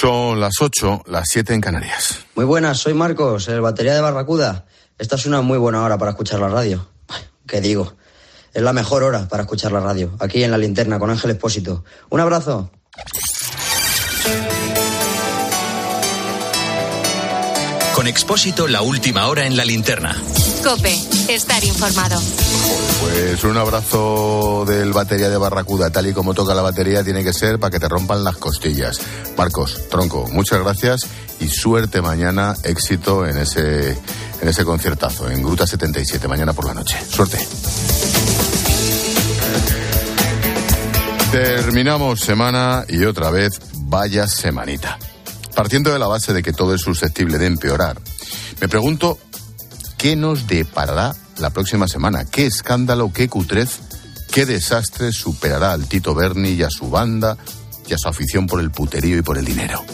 Son las 8, las 7 en Canarias. Muy buenas, soy Marcos, el batería de Barracuda. Esta es una muy buena hora para escuchar la radio. ¿Qué digo? Es la mejor hora para escuchar la radio, aquí en la linterna con Ángel Expósito. Un abrazo. Con Expósito, la última hora en la linterna. Cope, estar informado. Pues un abrazo del batería de Barracuda, tal y como toca la batería, tiene que ser para que te rompan las costillas. Marcos, tronco, muchas gracias y suerte mañana, éxito en ese, en ese conciertazo, en Gruta 77, mañana por la noche. Suerte. Terminamos semana y otra vez vaya semanita. Partiendo de la base de que todo es susceptible de empeorar, me pregunto qué nos deparará la próxima semana, qué escándalo, qué cutrez, qué desastre superará al Tito Berni y a su banda y a su afición por el puterío y por el dinero.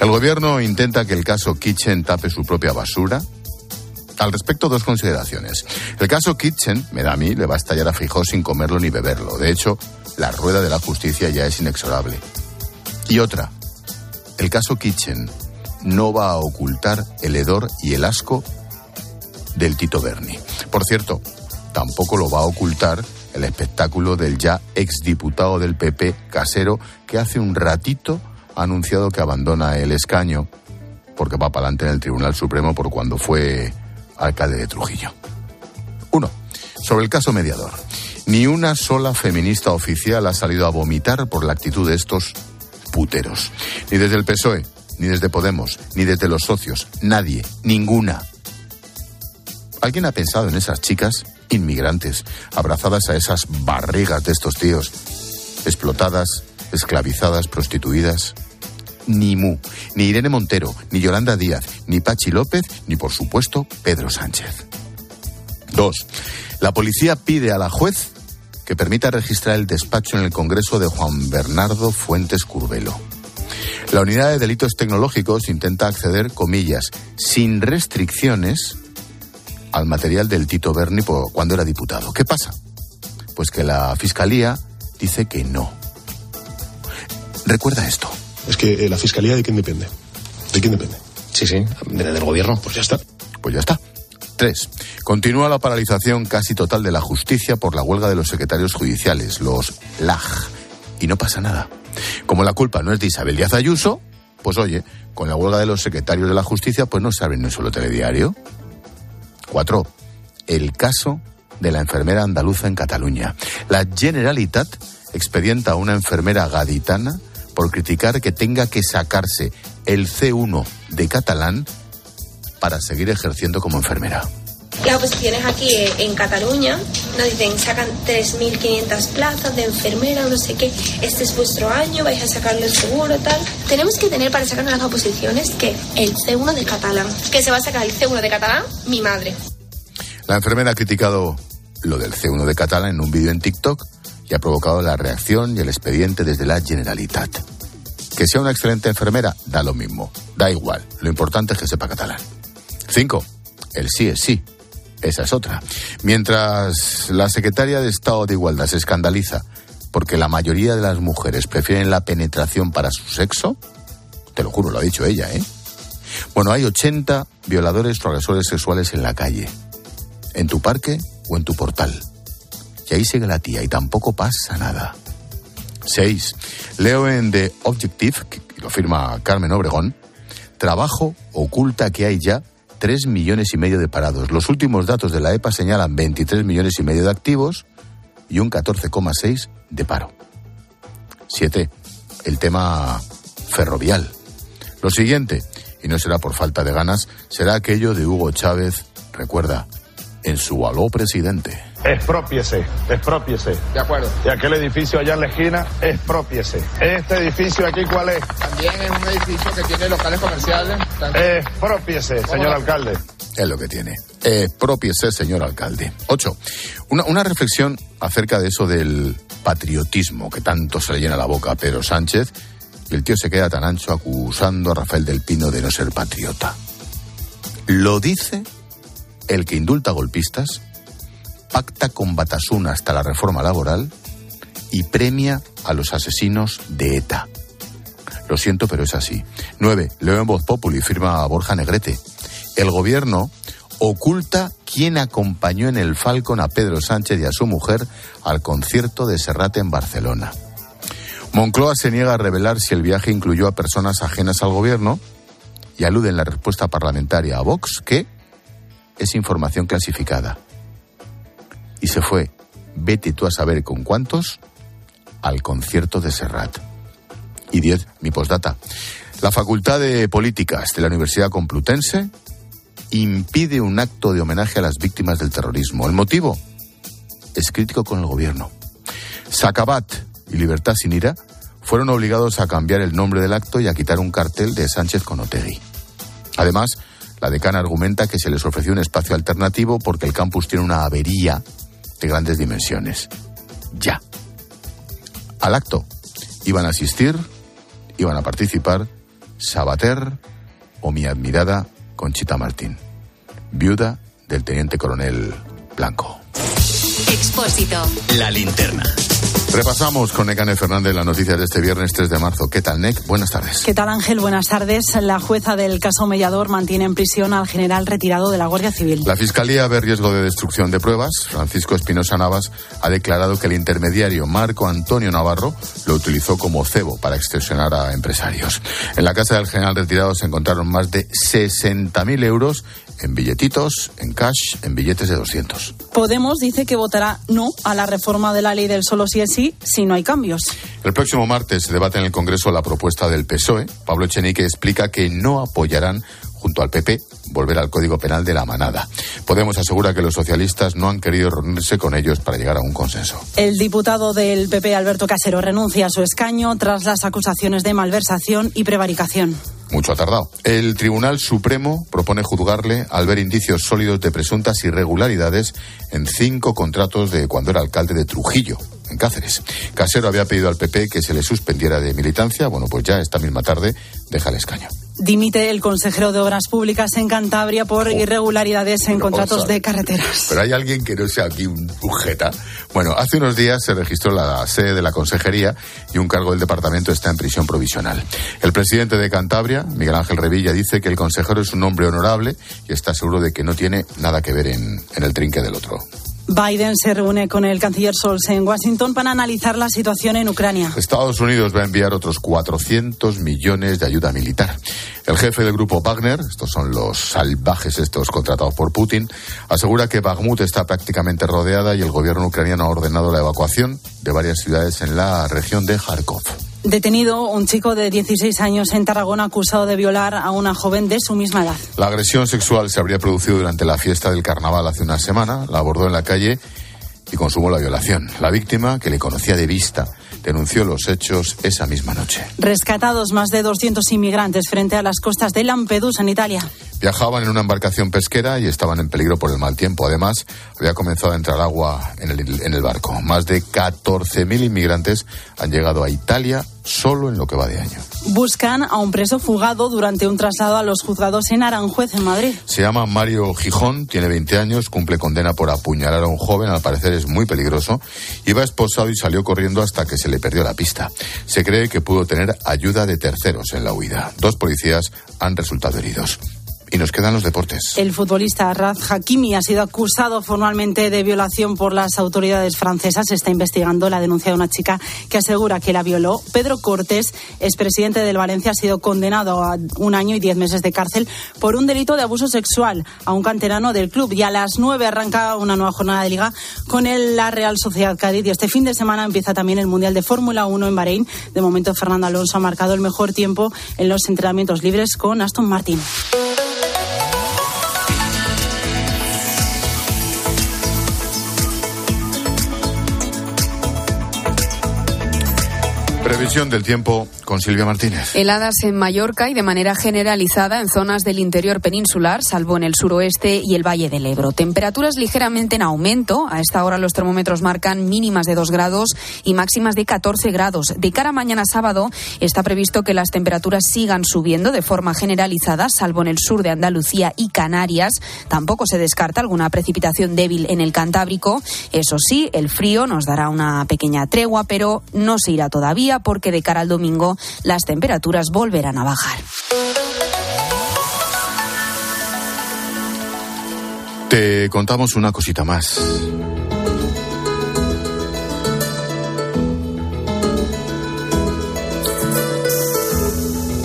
El gobierno intenta que el caso Kitchen tape su propia basura. Al respecto, dos consideraciones. El caso Kitchen, me da a mí, le va a estallar a Fijó sin comerlo ni beberlo. De hecho, la rueda de la justicia ya es inexorable. Y otra, el caso Kitchen no va a ocultar el hedor y el asco del Tito Berni. Por cierto, tampoco lo va a ocultar el espectáculo del ya exdiputado del PP casero que hace un ratito ha anunciado que abandona el escaño porque va para adelante en el Tribunal Supremo por cuando fue alcalde de Trujillo. Uno, sobre el caso mediador. Ni una sola feminista oficial ha salido a vomitar por la actitud de estos puteros. Ni desde el PSOE, ni desde Podemos, ni desde los socios. Nadie, ninguna. ¿Alguien ha pensado en esas chicas inmigrantes abrazadas a esas barrigas de estos tíos? Explotadas, esclavizadas, prostituidas. Ni Mu, ni Irene Montero, ni Yolanda Díaz, ni Pachi López, ni por supuesto Pedro Sánchez. Dos. La policía pide a la juez que permita registrar el despacho en el Congreso de Juan Bernardo Fuentes Curbelo. La unidad de delitos tecnológicos intenta acceder, comillas, sin restricciones al material del Tito Berni cuando era diputado. ¿Qué pasa? Pues que la Fiscalía dice que no. Recuerda esto. Es que eh, la Fiscalía de quién depende. ¿De quién depende? Sí, sí, del gobierno. Pues ya está. Pues ya está. Tres. Continúa la paralización casi total de la justicia por la huelga de los secretarios judiciales, los LAG. Y no pasa nada. Como la culpa no es de Isabel Díaz Ayuso, pues oye, con la huelga de los secretarios de la justicia, pues no saben ni un solo telediario. Cuatro. El caso de la enfermera andaluza en Cataluña. La Generalitat expedienta a una enfermera gaditana por criticar que tenga que sacarse el C1 de catalán para seguir ejerciendo como enfermera. Las oposiciones aquí en Cataluña nos dicen sacan 3.500 plazas de enfermera, no sé qué, este es vuestro año, vais a sacarlo seguro, tal. Tenemos que tener para sacarnos las oposiciones que el C1 de catalán, que se va a sacar el C1 de catalán mi madre. La enfermera ha criticado lo del C1 de catalán en un vídeo en TikTok y ha provocado la reacción y el expediente desde la Generalitat. Que sea una excelente enfermera, da lo mismo, da igual, lo importante es que sepa catalán. Cinco, el sí es sí. Esa es otra. Mientras la secretaria de Estado de Igualdad se escandaliza porque la mayoría de las mujeres prefieren la penetración para su sexo, te lo juro, lo ha dicho ella, ¿eh? Bueno, hay 80 violadores o agresores sexuales en la calle, en tu parque o en tu portal. Y ahí sigue la tía y tampoco pasa nada. 6. Leo en The Objective, que lo firma Carmen Obregón, trabajo oculta que hay ya 3 millones y medio de parados. Los últimos datos de la EPA señalan 23 millones y medio de activos y un 14,6 de paro. 7. El tema ferrovial. Lo siguiente, y no será por falta de ganas, será aquello de Hugo Chávez, recuerda, en su aló presidente. Expropiese, expropiese. De acuerdo. Y aquel edificio allá en la esquina, expropiese. Este edificio aquí, ¿cuál es? También es un edificio que tiene locales comerciales. Expropiese, señor alcalde. Es lo que tiene. Expropiese, señor alcalde. Ocho. Una, una reflexión acerca de eso del patriotismo que tanto se le llena la boca a Pedro Sánchez y el tío se queda tan ancho acusando a Rafael del Pino de no ser patriota. Lo dice el que indulta golpistas pacta con Batasuna hasta la reforma laboral y premia a los asesinos de ETA. Lo siento, pero es así. 9. Leo en Voz Populi, firma Borja Negrete. El gobierno oculta quién acompañó en el Falcon a Pedro Sánchez y a su mujer al concierto de Serrate en Barcelona. Moncloa se niega a revelar si el viaje incluyó a personas ajenas al gobierno y alude en la respuesta parlamentaria a Vox que es información clasificada. Y se fue, vete tú a saber con cuántos, al concierto de Serrat. Y 10, mi postdata. La Facultad de Políticas de la Universidad Complutense impide un acto de homenaje a las víctimas del terrorismo. El motivo es crítico con el gobierno. Sacabat y Libertad sin ira fueron obligados a cambiar el nombre del acto y a quitar un cartel de Sánchez con Otegui. Además, la decana argumenta que se les ofreció un espacio alternativo porque el campus tiene una avería de grandes dimensiones. Ya. Al acto iban a asistir, iban a participar Sabater o mi admirada Conchita Martín, viuda del teniente coronel Blanco. Expósito. La linterna. Repasamos con Necane Fernández la noticia de este viernes 3 de marzo. ¿Qué tal, Nec? Buenas tardes. ¿Qué tal, Ángel? Buenas tardes. La jueza del caso Mellador mantiene en prisión al general retirado de la Guardia Civil. La Fiscalía ve riesgo de destrucción de pruebas. Francisco Espinosa Navas ha declarado que el intermediario Marco Antonio Navarro lo utilizó como cebo para extorsionar a empresarios. En la casa del general retirado se encontraron más de 60.000 euros en billetitos, en cash, en billetes de 200. Podemos dice que votará no a la reforma de la ley del solo sí es sí si no hay cambios. El próximo martes se debate en el Congreso la propuesta del PSOE. Pablo Echenique explica que no apoyarán junto al PP volver al Código Penal de la manada. Podemos asegurar que los socialistas no han querido reunirse con ellos para llegar a un consenso. El diputado del PP, Alberto Casero, renuncia a su escaño tras las acusaciones de malversación y prevaricación. Mucho ha tardado. El Tribunal Supremo propone juzgarle al ver indicios sólidos de presuntas irregularidades en cinco contratos de cuando era alcalde de Trujillo, en Cáceres. Casero había pedido al PP que se le suspendiera de militancia. Bueno, pues ya esta misma tarde deja el escaño. Dimite el consejero de Obras Públicas en Cantabria por irregularidades en pero contratos de carreteras. Pero hay alguien que no sea aquí un bujeta. Bueno, hace unos días se registró la sede de la consejería y un cargo del departamento está en prisión provisional. El presidente de Cantabria, Miguel Ángel Revilla, dice que el consejero es un hombre honorable y está seguro de que no tiene nada que ver en, en el trinque del otro. Biden se reúne con el canciller Scholz en Washington para analizar la situación en Ucrania. Estados Unidos va a enviar otros 400 millones de ayuda militar. El jefe del grupo Wagner, estos son los salvajes estos contratados por Putin, asegura que Bakhmut está prácticamente rodeada y el gobierno ucraniano ha ordenado la evacuación de varias ciudades en la región de Kharkov. Detenido un chico de 16 años en Tarragona acusado de violar a una joven de su misma edad. La agresión sexual se habría producido durante la fiesta del carnaval hace una semana, la abordó en la calle y consumó la violación. La víctima, que le conocía de vista, denunció los hechos esa misma noche. Rescatados más de 200 inmigrantes frente a las costas de Lampedusa, en Italia. Viajaban en una embarcación pesquera y estaban en peligro por el mal tiempo. Además, había comenzado a entrar agua en el, en el barco. Más de 14.000 inmigrantes han llegado a Italia solo en lo que va de año. Buscan a un preso fugado durante un traslado a los juzgados en Aranjuez, en Madrid. Se llama Mario Gijón, tiene 20 años, cumple condena por apuñalar a un joven, al parecer es muy peligroso. Iba esposado y salió corriendo hasta que se le perdió la pista. Se cree que pudo tener ayuda de terceros en la huida. Dos policías han resultado heridos. Y nos quedan los deportes. El futbolista Raz Hakimi ha sido acusado formalmente de violación por las autoridades francesas. Está investigando la denuncia de una chica que asegura que la violó. Pedro Cortés, expresidente del Valencia, ha sido condenado a un año y diez meses de cárcel por un delito de abuso sexual a un canterano del club. Y a las nueve arranca una nueva jornada de liga con el, la Real Sociedad Cádiz. Y este fin de semana empieza también el Mundial de Fórmula 1 en Bahrein. De momento, Fernando Alonso ha marcado el mejor tiempo en los entrenamientos libres con Aston Martin. Previsión del tiempo con Silvia Martínez. Heladas en Mallorca y de manera generalizada en zonas del interior peninsular, salvo en el suroeste y el Valle del Ebro. Temperaturas ligeramente en aumento. A esta hora los termómetros marcan mínimas de 2 grados y máximas de 14 grados. De cara a mañana sábado está previsto que las temperaturas sigan subiendo de forma generalizada, salvo en el sur de Andalucía y Canarias. Tampoco se descarta alguna precipitación débil en el Cantábrico. Eso sí, el frío nos dará una pequeña tregua, pero no se irá todavía porque de cara al domingo las temperaturas volverán a bajar. Te contamos una cosita más.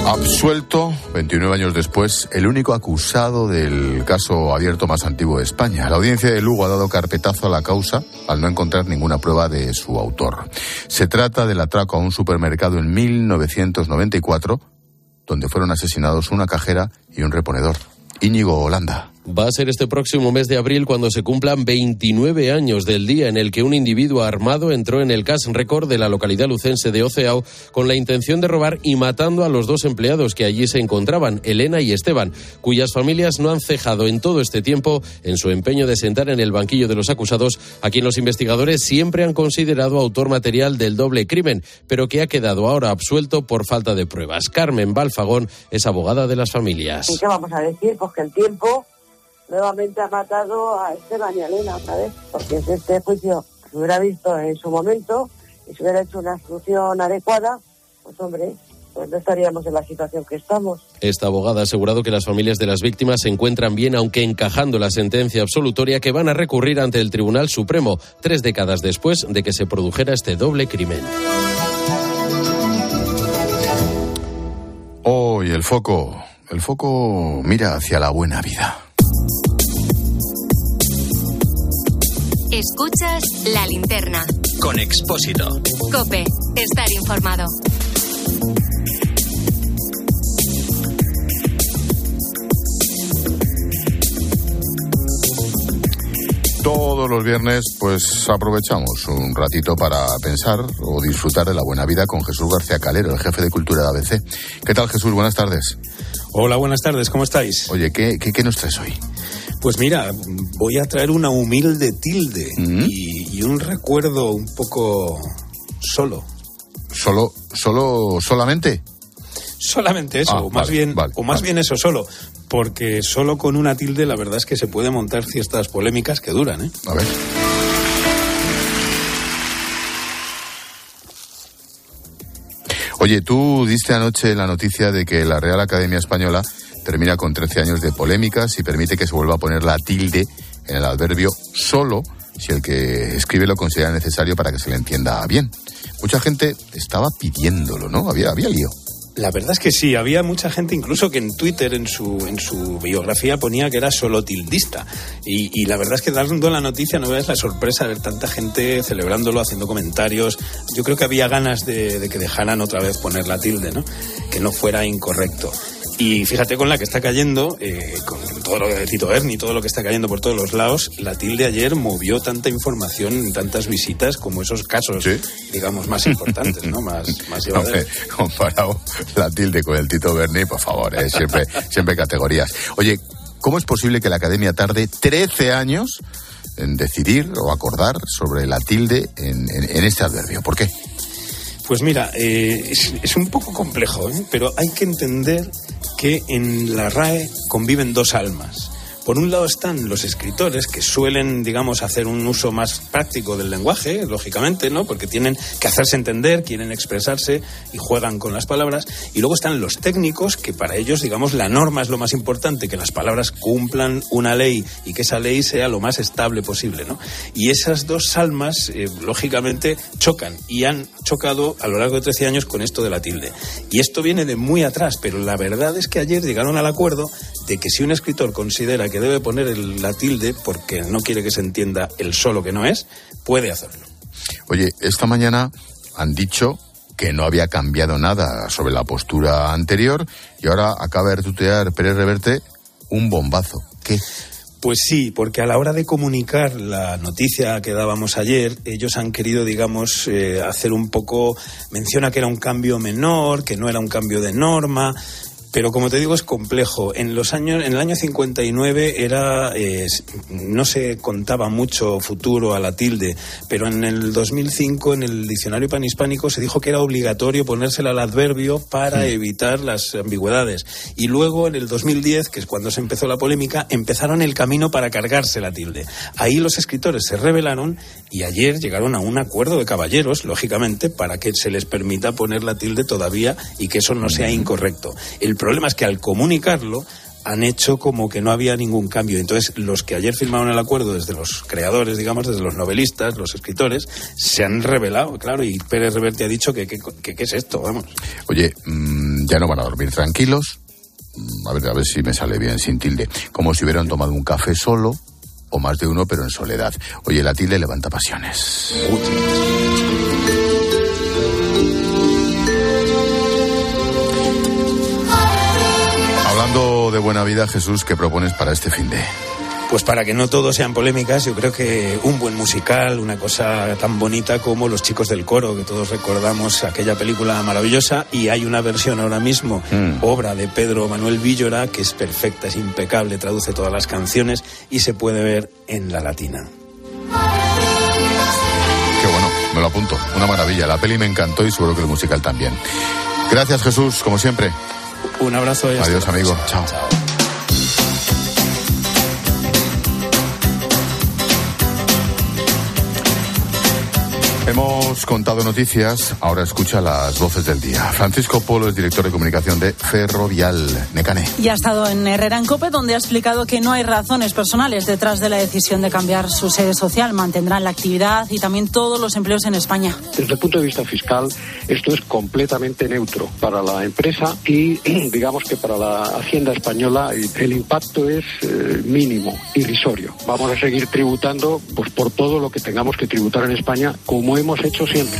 Absuelto, 29 años después, el único acusado del caso abierto más antiguo de España. La audiencia de Lugo ha dado carpetazo a la causa al no encontrar ninguna prueba de su autor. Se trata del atraco a un supermercado en 1994, donde fueron asesinados una cajera y un reponedor. Íñigo Holanda. Va a ser este próximo mes de abril cuando se cumplan 29 años del día en el que un individuo armado entró en el Cas Record de la localidad lucense de Oceao con la intención de robar y matando a los dos empleados que allí se encontraban, Elena y Esteban, cuyas familias no han cejado en todo este tiempo en su empeño de sentar en el banquillo de los acusados a quien los investigadores siempre han considerado autor material del doble crimen, pero que ha quedado ahora absuelto por falta de pruebas. Carmen Balfagón es abogada de las familias. ¿Y qué vamos a decir? Pues que el tiempo nuevamente ha matado a Esteban y a Elena otra vez, porque si este juicio se hubiera visto en su momento y se hubiera hecho una instrucción adecuada, pues hombre, pues no estaríamos en la situación que estamos. Esta abogada ha asegurado que las familias de las víctimas se encuentran bien, aunque encajando la sentencia absolutoria que van a recurrir ante el Tribunal Supremo, tres décadas después de que se produjera este doble crimen. Hoy el foco, el foco mira hacia la buena vida. Escuchas la linterna. Con Expósito. Cope, estar informado. Todos los viernes, pues aprovechamos un ratito para pensar o disfrutar de la buena vida con Jesús García Calero, el jefe de cultura de ABC. ¿Qué tal, Jesús? Buenas tardes. Hola, buenas tardes, ¿cómo estáis? Oye, ¿qué, qué, qué nos traes hoy? Pues mira, voy a traer una humilde tilde y, y un recuerdo un poco solo. ¿Solo, solo, solamente? Solamente eso, Ah, o más vale, bien, vale, o más vale. bien eso solo, porque solo con una tilde la verdad es que se puede montar ciertas polémicas que duran, ¿eh? A ver. Oye, tú diste anoche la noticia de que la Real Academia Española termina con 13 años de polémicas y permite que se vuelva a poner la tilde en el adverbio solo si el que escribe lo considera necesario para que se le entienda bien. Mucha gente estaba pidiéndolo, ¿no? Había, había lío. La verdad es que sí, había mucha gente incluso que en Twitter, en su, en su biografía, ponía que era solo tildista. Y, la verdad es que dando la noticia no veas la sorpresa de ver tanta gente celebrándolo, haciendo comentarios. Yo creo que había ganas de que dejaran otra vez poner la tilde, ¿no? Que no fuera incorrecto. Y fíjate con la que está cayendo, eh, con todo lo de Tito Berni, todo lo que está cayendo por todos los lados, la tilde ayer movió tanta información, tantas visitas como esos casos, digamos, más importantes, ¿no? Más, más. Hombre, comparado la tilde con el Tito Berni, por favor, ¿eh? siempre, siempre categorías. Oye, ¿cómo es posible que la Academia tarde 13 años en decidir o acordar sobre la tilde en, en- en este adverbio? ¿Por qué? Pues mira, eh, es, es un poco complejo, ¿eh? pero hay que entender que en la RAE conviven dos almas. Por un lado están los escritores que suelen, digamos, hacer un uso más práctico del lenguaje, lógicamente, ¿no? Porque tienen que hacerse entender, quieren expresarse y juegan con las palabras. Y luego están los técnicos que para ellos, digamos, la norma es lo más importante, que las palabras cumplan una ley y que esa ley sea lo más estable posible, ¿no? Y esas dos almas, eh, lógicamente, chocan y han chocado a lo largo de 13 años con esto de la tilde. Y esto viene de muy atrás, pero la verdad es que ayer llegaron al acuerdo de que si un escritor considera que debe poner el- la tilde porque no quiere que se entienda el solo que no es, puede hacerlo. Oye, esta mañana han dicho que no había cambiado nada sobre la postura anterior y ahora acaba de tutear Pérez Reverte un bombazo. ¿Qué? Pues sí, porque a la hora de comunicar la noticia que dábamos ayer, ellos han querido, digamos, eh, hacer un poco, menciona que era un cambio menor, que no era un cambio de norma, pero como te digo es complejo. En los años, en el año 59 era, eh, no se contaba mucho futuro a la tilde, pero en el 2005 en el diccionario panhispánico se dijo que era obligatorio ponérsela al adverbio para evitar las ambigüedades. Y luego en el 2010, que es cuando se empezó la polémica, empezaron el camino para cargarse la tilde. Ahí los escritores se rebelaron y ayer llegaron a un acuerdo de caballeros, lógicamente, para que se les permita poner la tilde todavía y que eso no sea incorrecto. El problema es que al comunicarlo han hecho como que no había ningún cambio. Entonces, los que ayer firmaron el acuerdo, desde los creadores, digamos, desde los novelistas, los escritores, se han revelado, claro, y Pérez Reverte ha dicho que qué es esto, vamos. Oye, mm, ya no van a dormir tranquilos. Mm, a ver, a ver si me sale bien sin tilde. Como si hubieran tomado un café solo, o más de uno, pero en soledad. Oye, la tilde levanta pasiones. De buena vida, Jesús, ¿qué propones para este fin de? Pues para que no todo sean polémicas, yo creo que un buen musical, una cosa tan bonita como Los chicos del coro, que todos recordamos aquella película maravillosa, y hay una versión ahora mismo, Mm. obra de Pedro Manuel Villora, que es perfecta, es impecable, traduce todas las canciones y se puede ver en la latina. Qué bueno, me lo apunto. Una maravilla. La peli me encantó y seguro que el musical también. Gracias, Jesús, como siempre. Un abrazo y hasta Adiós, amigo. Chao. Hemos contado noticias, ahora escucha las voces del día. Francisco Polo es director de comunicación de Ferrovial Necane. Y ha estado en Herrera en Cope, donde ha explicado que no hay razones personales detrás de la decisión de cambiar su sede social. Mantendrán la actividad y también todos los empleos en España. Desde el punto de vista fiscal, esto es completamente neutro para la empresa y digamos que para la Hacienda española el impacto es eh, mínimo, irrisorio. Vamos a seguir tributando pues, por todo lo que tengamos que tributar en España, como hemos hecho siempre.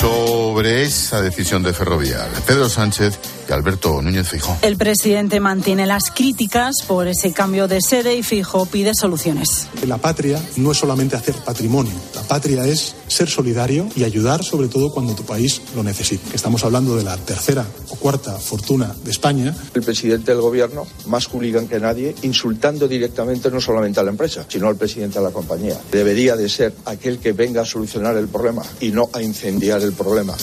Sobre esa decisión de Ferrovial, Pedro Sánchez y Alberto Núñez Fijó. El presidente mantiene las críticas por ese cambio de sede y Fijo pide soluciones. La patria no es solamente hacer patrimonio, la patria es ser solidario y ayudar sobre todo cuando tu país lo necesite. Estamos hablando de la tercera o cuarta fortuna de España. El presidente del gobierno, más hooligan que nadie, insultando directamente no solamente a la empresa, sino al presidente de la compañía. Debería de ser aquel que venga a solucionar el problema y no a incendiar el problema.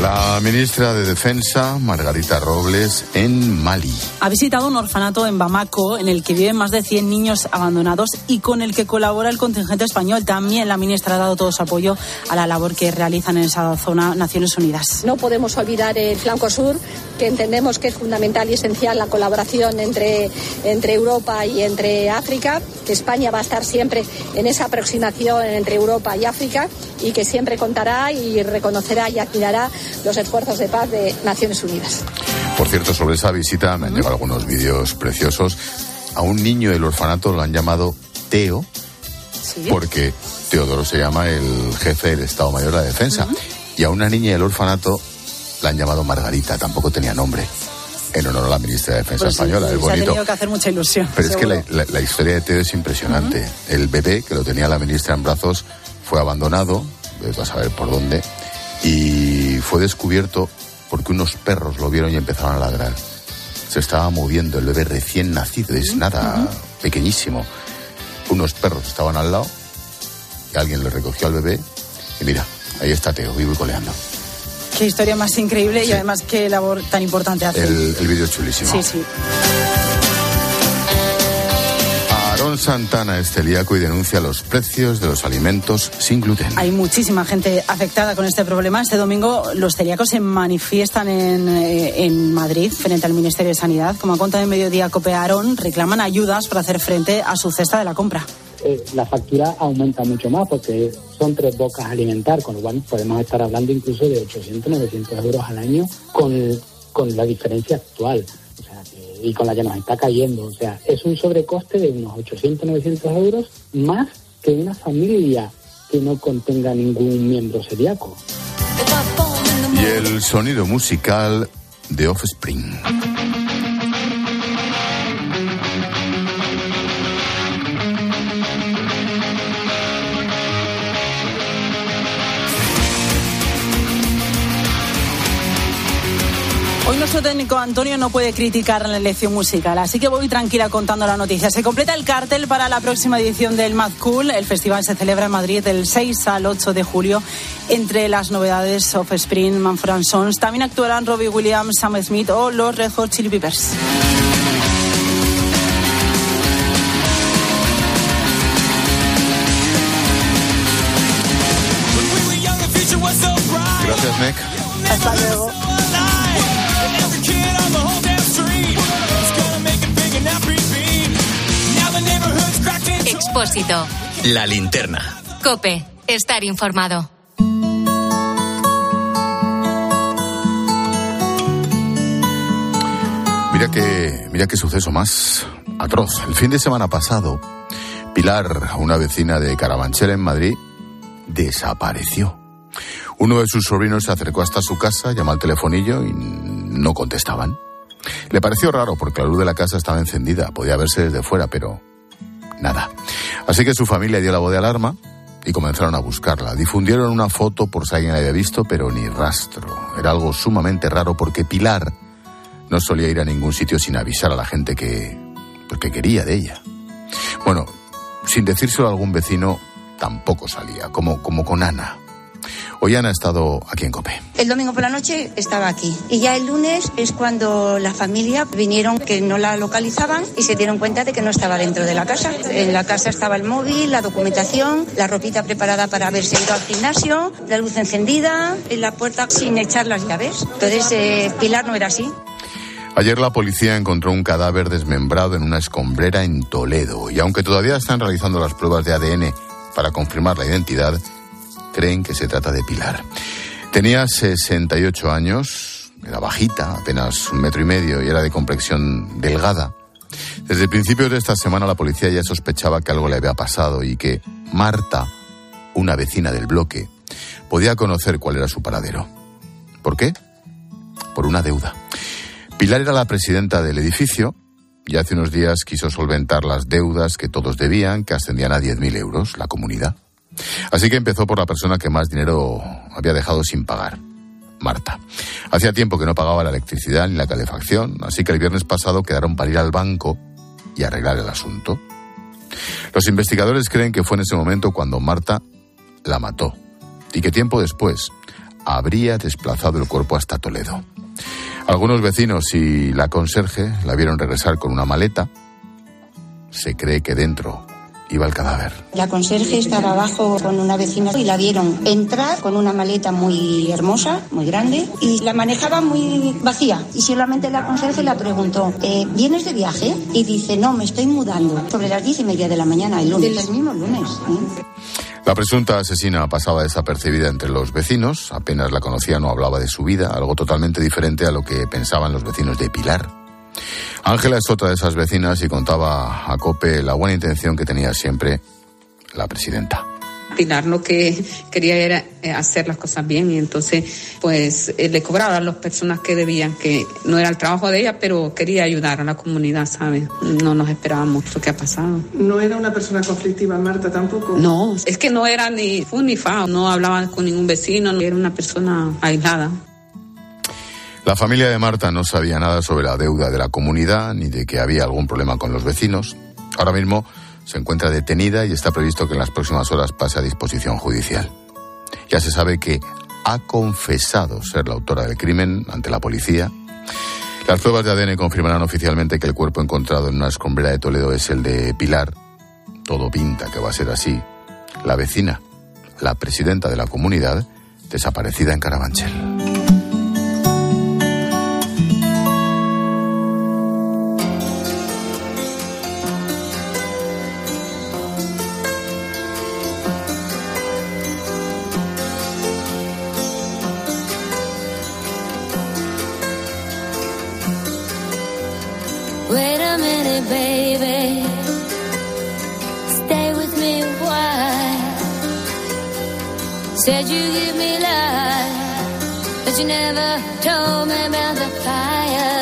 La ministra de Defensa, Margarita Robles, en Mali. Ha visitado un orfanato en Bamako en el que viven más de 100 niños abandonados y con el que colabora el contingente español. También la ministra ha dado todo su apoyo a la labor que realizan en esa zona Naciones Unidas. No podemos olvidar el flanco sur, que entendemos que es fundamental y esencial la colaboración entre, entre Europa y entre África, que España va a estar siempre en esa aproximación entre Europa y África y que siempre contará y reconocerá y admirará los esfuerzos de paz de Naciones Unidas. Por cierto, sobre esa visita me han llegado algunos vídeos preciosos. A un niño del orfanato lo han llamado Teo, porque Teodoro se llama el jefe del Estado Mayor de la Defensa. Y a una niña del orfanato la han llamado Margarita, tampoco tenía nombre. En honor a la ministra de Defensa Pues sí, española, sí, es se ha bonito. tenido que hacer mucha ilusión. Pero es que seguro. la, la- la historia de Teo es impresionante. El bebé que lo tenía la ministra en brazos fue abandonado, vete a saber por dónde, y fue descubierto porque unos perros lo vieron y empezaron a ladrar. Se estaba moviendo el bebé recién nacido, es nada pequeñísimo. Unos perros estaban al lado y alguien le recogió al bebé y mira, ahí está Teo, vivo y coleando. Qué historia más increíble y además qué labor tan importante hace. El, el vídeo es chulísimo. Sí, sí. Santana es celíaco y denuncia los precios de los alimentos sin gluten. Hay muchísima gente afectada con este problema. Este domingo los celíacos se manifiestan en, eh, en Madrid frente al Ministerio de Sanidad. Como ha contado en Mediodía Cope Aarón, reclaman ayudas para hacer frente a su cesta de la compra. eh, la factura aumenta mucho más porque son tres bocas a alimentar, con lo cual podemos estar hablando incluso de 800, 900 euros al año con, con la diferencia actual o sea, y con la que nos está cayendo. O sea, es un sobrecoste de unos 800, 900 euros más que una familia que no contenga ningún miembro celíaco. Y el sonido musical de Offspring. Técnico Antonio no puede criticar la elección musical, así que voy tranquila contando la noticia. Se completa el cartel para la próxima edición del Mad Cool. El festival se celebra en Madrid del 6 al 8 de julio. Entre las novedades, Offspring, Manfred Sons, también actuarán Robbie Williams, Sam Smith o los Red Hot Chili Peppers. La linterna. Cope. Estar informado. Mira que, mira qué suceso más atroz. El fin de semana pasado, Pilar, una vecina de Carabanchel en Madrid, desapareció. Uno de sus sobrinos se acercó hasta su casa, llamó al telefonillo y no contestaban. Le pareció raro porque la luz de la casa estaba encendida, podía verse desde fuera, pero nada. Así que su familia dio la voz de alarma y comenzaron a buscarla. Difundieron una foto por si alguien la había visto, pero ni rastro. Era algo sumamente raro porque Pilar no solía ir a ningún sitio sin avisar a la gente que, que quería de ella. Bueno, sin decírselo a algún vecino, tampoco salía, como, como con Ana. Hoy Ana ha estado aquí en Cope. El domingo por la noche estaba aquí. Y ya el lunes es cuando la familia vinieron que no la localizaban y se dieron cuenta de que no estaba dentro de la casa. En la casa estaba el móvil, la documentación, la ropita preparada para haberse ido al gimnasio, la luz encendida, en la puerta sin echar las llaves. Entonces, eh, Pilar no era así. Ayer la policía encontró un cadáver desmembrado en una escombrera en Toledo y aunque todavía están realizando las pruebas de ADN para confirmar la identidad, creen que se trata de Pilar. Tenía 68 años, era bajita, apenas un metro y medio y era de complexión delgada. Desde principios de esta semana la policía ya sospechaba que algo le había pasado y que Marta, una vecina del bloque, podía conocer cuál era su paradero. ¿Por qué? Por una deuda. Pilar era la presidenta del edificio y hace unos días quiso solventar las deudas que todos debían, que ascendían a 10.000 euros, la comunidad. Así que empezó por la persona que más dinero había dejado sin pagar, Marta. Hacía tiempo que no pagaba la electricidad ni la calefacción, así que el viernes pasado quedaron para ir al banco y arreglar el asunto. Los investigadores creen que fue en ese momento cuando Marta la mató y que tiempo después habría desplazado el cuerpo hasta Toledo. Algunos vecinos y la conserje la vieron regresar con una maleta. Se cree que dentro iba el cadáver. La conserje estaba abajo con una vecina y la vieron entrar con una maleta muy hermosa, muy grande, y la manejaba muy vacía. Y solamente la conserje la preguntó, eh, ¿vienes de viaje? Y dice, no, me estoy mudando. Sobre las diez y media de la mañana, el lunes. El mismo lunes. ¿eh? La presunta asesina pasaba desapercibida entre los vecinos, apenas la conocían o hablaba de su vida, algo totalmente diferente a lo que pensaban los vecinos de Pilar. Ángela es otra de esas vecinas y contaba a Cope la buena intención que tenía siempre la presidenta. Pilar lo que quería era eh, hacer las cosas bien y entonces pues eh, le cobraba a las personas que debían, que no era el trabajo de ella, pero quería ayudar a la comunidad, ¿sabes? No nos esperábamos lo que ha pasado. ¿No era una persona conflictiva, Marta, tampoco? No, es que no era ni fu ni fa, no hablaba con ningún vecino, era una persona aislada. La familia de Marta no sabía nada sobre la deuda de la comunidad ni de que había algún problema con los vecinos. Ahora mismo se encuentra detenida y está previsto que en las próximas horas pase a disposición judicial. Ya se sabe que ha confesado ser la autora del crimen ante la policía. Las pruebas de ADN confirmarán oficialmente que el cuerpo encontrado en una escombrera de Toledo es el de Pilar. Todo pinta que va a ser así. La vecina, la presidenta de la comunidad, desaparecida en Carabanchel. Said you give me life, but you never told me about the fire.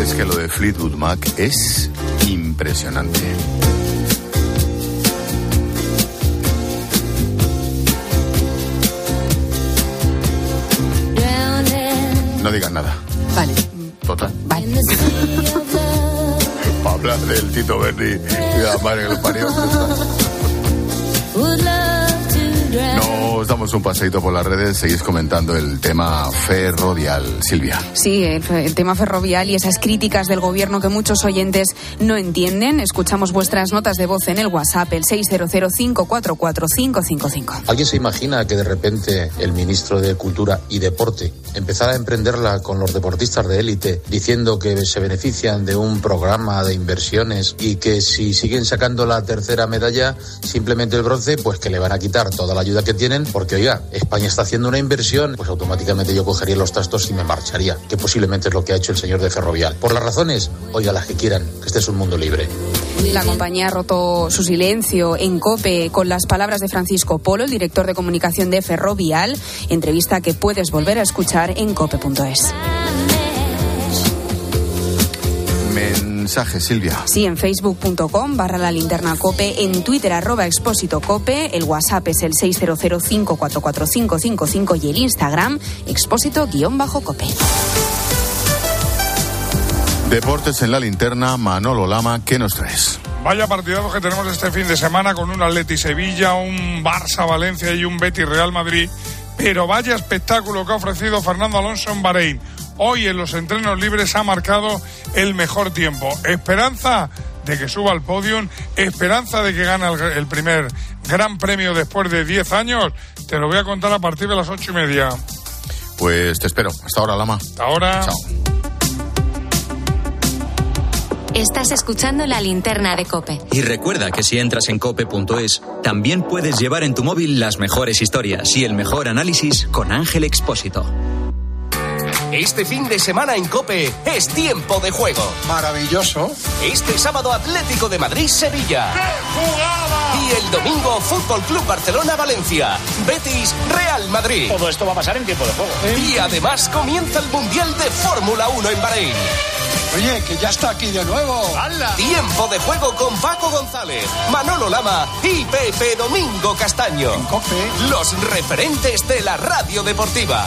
Es que lo de Fleetwood Mac es impresionante. No digas nada. Vale. Total. Vale. Para hablar del Tito Berni y la madre que lo parió. Nos damos un paseito por las redes, seguís comentando el tema ferrovial. Silvia. Sí, el, el, tema ferrovial y esas críticas del gobierno que muchos oyentes no entienden. Escuchamos vuestras notas de voz en el WhatsApp, el 600544555. ¿Alguien se imagina que de repente el ministro de Cultura y Deporte empezara a emprenderla con los deportistas de élite, diciendo que se benefician de un programa de inversiones y que si siguen sacando la tercera medalla, simplemente el bronce, pues que le van a quitar toda la ayuda que tienen, porque oiga, España está haciendo una inversión, pues automáticamente yo cogería los trastos y me marcharía, que posiblemente es lo que ha hecho el señor de Ferrovial. Por las razones, oiga, las que quieran, que este es un mundo libre. La compañía ha roto su silencio en COPE con las palabras de Francisco Polo, el director de comunicación de Ferrovial, entrevista que puedes volver a escuchar en cope.es. Mensaje, Silvia. Sí, en facebook.com barra la linterna cope, en twitter arroba expósito cope, el whatsapp es el 600544555 y el instagram expósito guion bajo cope. Deportes en la linterna, Manolo Lama, ¿qué nos traes? Vaya partidazo que tenemos este fin de semana con un Atleti Sevilla, un Barça Valencia y un Betis Real Madrid. Pero vaya espectáculo que ha ofrecido Fernando Alonso en Bahrein. Hoy en los entrenos libres ha marcado el mejor tiempo. Esperanza de que suba al podium, esperanza de que gane el, el primer gran premio después de 10 años. Te lo voy a contar a partir de las ocho y media. Pues te espero. Hasta ahora, Lama. Hasta ahora. Chao. Estás escuchando la linterna de Cope. Y recuerda que si entras en cope.es, también puedes llevar en tu móvil las mejores historias y el mejor análisis con Ángel Expósito. Este fin de semana en Cope es tiempo de juego. Maravilloso. Este sábado Atlético de Madrid-Sevilla. Y el domingo Fútbol Club Barcelona-Valencia. Betis Real Madrid. Todo esto va a pasar en tiempo de juego. Y además comienza el Mundial de Fórmula 1 en Bahrein. Oye, que ya está aquí de nuevo. ¡Hala! Tiempo de juego con Paco González, Manolo Lama y Pepe Domingo Castaño. En Cope. Los referentes de la radio deportiva.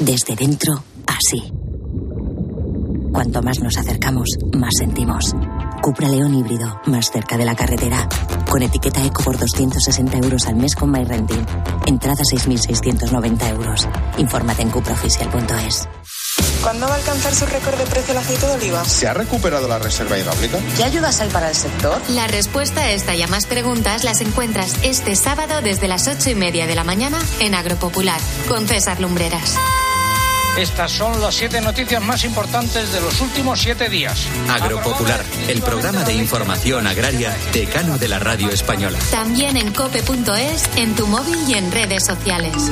Desde dentro, así. Cuanto más nos acercamos, más sentimos. Cupra León híbrido, más cerca de la carretera. Con etiqueta eco por 260 euros al mes con MyRenting. Entrada 6.690 euros. Infórmate en cupraoficial.es. ¿Cuándo va a alcanzar su récord de precio el aceite de oliva? ¿Se ha recuperado la reserva hidráulica? ¿Qué ayudas hay para el sector? La respuesta a esta y a más preguntas las encuentras este sábado desde las ocho y media de la mañana en Agropopular con César Lumbreras. Estas son las siete noticias más importantes de los últimos siete días. Agropopular, el programa de información agraria decano de la radio española. También en cope.es, en tu móvil y en redes sociales.